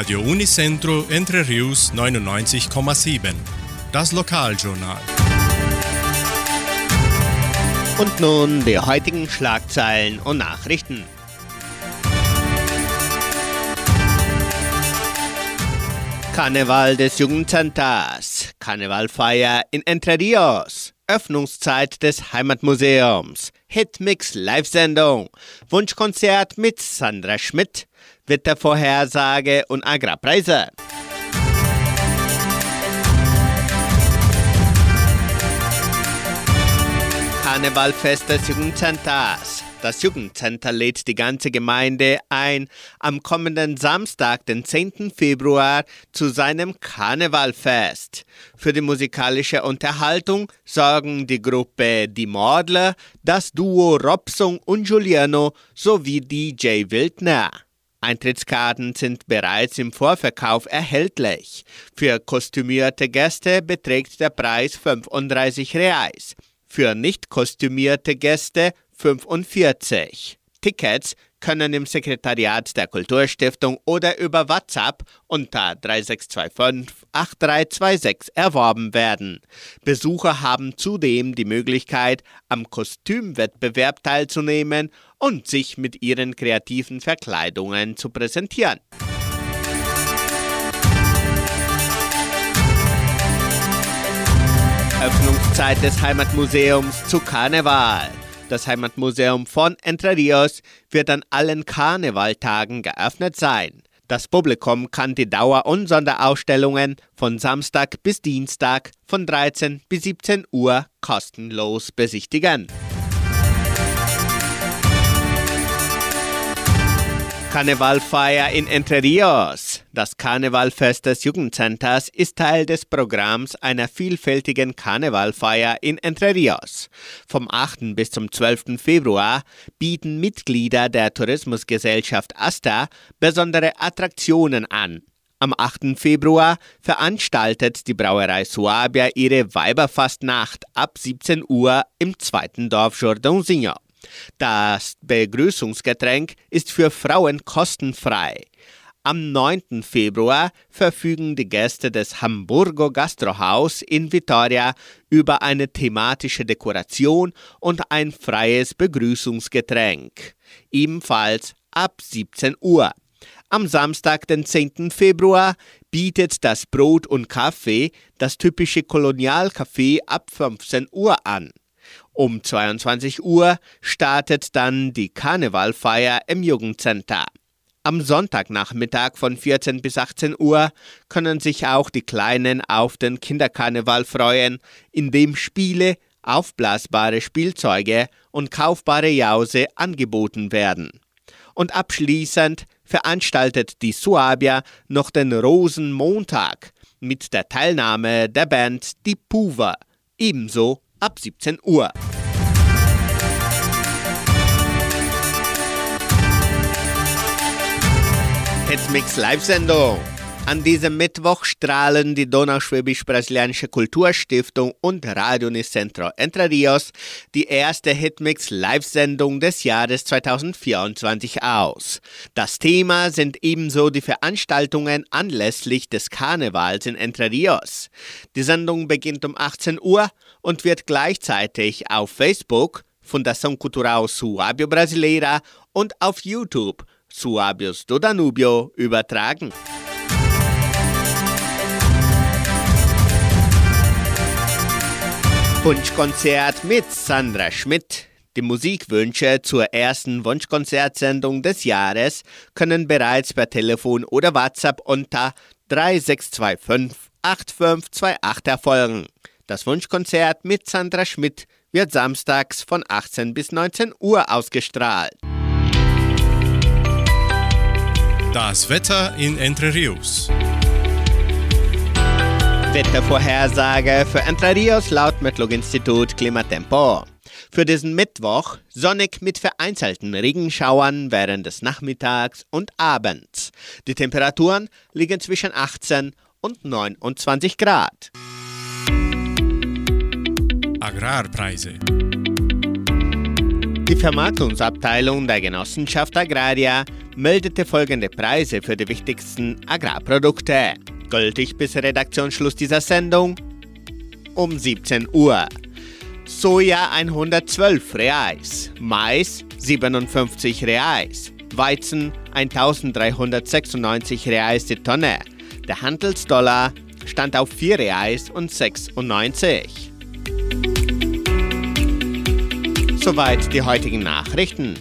Radio Unicentro Entre Rius 99,7. Das Lokaljournal. Und nun die heutigen Schlagzeilen und Nachrichten. Karneval des Jugendcenters, Karnevalfeier in Entre Rios, Öffnungszeit des Heimatmuseums, Hitmix Live-Sendung, Wunschkonzert mit Sandra Schmidt, Wettervorhersage und Agrarpreise. Karnevalfest des Jugendcenters. Das Jugendcenter lädt die ganze Gemeinde ein, am kommenden Samstag, den 10. Februar, zu seinem Karnevalfest. Für die musikalische Unterhaltung sorgen die Gruppe Die Mordler, das Duo Robson und Giuliano sowie DJ Wildner. Eintrittskarten sind bereits im Vorverkauf erhältlich. Für kostümierte Gäste beträgt der Preis 35 Reais. Für nicht kostümierte Gäste 45. Tickets können im Sekretariat der Kulturstiftung oder über WhatsApp unter 3625 8326 erworben werden. Besucher haben zudem die Möglichkeit, am Kostümwettbewerb teilzunehmen und sich mit ihren kreativen Verkleidungen zu präsentieren. Öffnungszeit des Heimatmuseums zu Karneval. Das Heimatmuseum von Entre Rios wird an allen Karnevaltagen geöffnet sein. Das Publikum kann die Dauer- und Sonderausstellungen von Samstag bis Dienstag von 13 bis 17 Uhr kostenlos besichtigen. Karnevalfeier in Entre Rios. Das Karnevalfest des Jugendcenters ist Teil des Programms einer vielfältigen Karnevalfeier in Entre Rios. Vom 8. bis zum 12. Februar bieten Mitglieder der Tourismusgesellschaft Asta besondere Attraktionen an. Am 8. Februar veranstaltet die Brauerei Suabia ihre Weiberfastnacht ab 17 Uhr im zweiten Dorf Jordãozinho. Das Begrüßungsgetränk ist für Frauen kostenfrei. Am 9. Februar verfügen die Gäste des Hamburgo Gastrohaus in Vitoria über eine thematische Dekoration und ein freies Begrüßungsgetränk. Ebenfalls ab 17 Uhr. Am Samstag, den 10. Februar, bietet das Brot und Kaffee das typische Kolonialcafé ab 15 Uhr an. Um 22 Uhr startet dann die Karnevalfeier im Jugendcenter. Am Sonntagnachmittag von 14 bis 18 Uhr können sich auch die Kleinen auf den Kinderkarneval freuen, in dem Spiele, aufblasbare Spielzeuge und kaufbare Jause angeboten werden. Und abschließend veranstaltet die Suabia noch den Rosenmontag mit der Teilnahme der Band Die Puva, ebenso ab 17 Uhr. Hitmix Live-Sendung. An diesem Mittwoch strahlen die Donauschwäbisch-Brasilianische Kulturstiftung und Radio Nicentro Entre Rios die erste Hitmix Live-Sendung des Jahres 2024 aus. Das Thema sind ebenso die Veranstaltungen anlässlich des Karnevals in Entre Rios. Die Sendung beginnt um 18 Uhr und wird gleichzeitig auf Facebook, Fundação Cultural Suábio Brasileira und auf YouTube Suábios do Danúbio übertragen. Wunschkonzert mit Sandra Schmidt. Die Musikwünsche zur ersten Wunschkonzertsendung des Jahres können bereits per Telefon oder WhatsApp unter 3625 8528 erfolgen. Das Wunschkonzert mit Sandra Schmidt wird samstags von 18 bis 19 Uhr ausgestrahlt. Das Wetter in Entre Rios. Wettervorhersage für Entre Rios laut Metlog-Institut Klimatempo. Für diesen Mittwoch sonnig mit vereinzelten Regenschauern während des Nachmittags und Abends. Die Temperaturen liegen zwischen 18 und 29 Grad. Agrarpreise. Die Vermarktungsabteilung der Genossenschaft Agraria meldete folgende Preise für die wichtigsten Agrarprodukte. Gültig bis Redaktionsschluss dieser Sendung um 17 Uhr. Soja 112 Reais, Mais 57 Reais, Weizen 1396 Reais die Tonne. Der Handelsdollar stand auf 4 Reais und 96. Soweit die heutigen Nachrichten.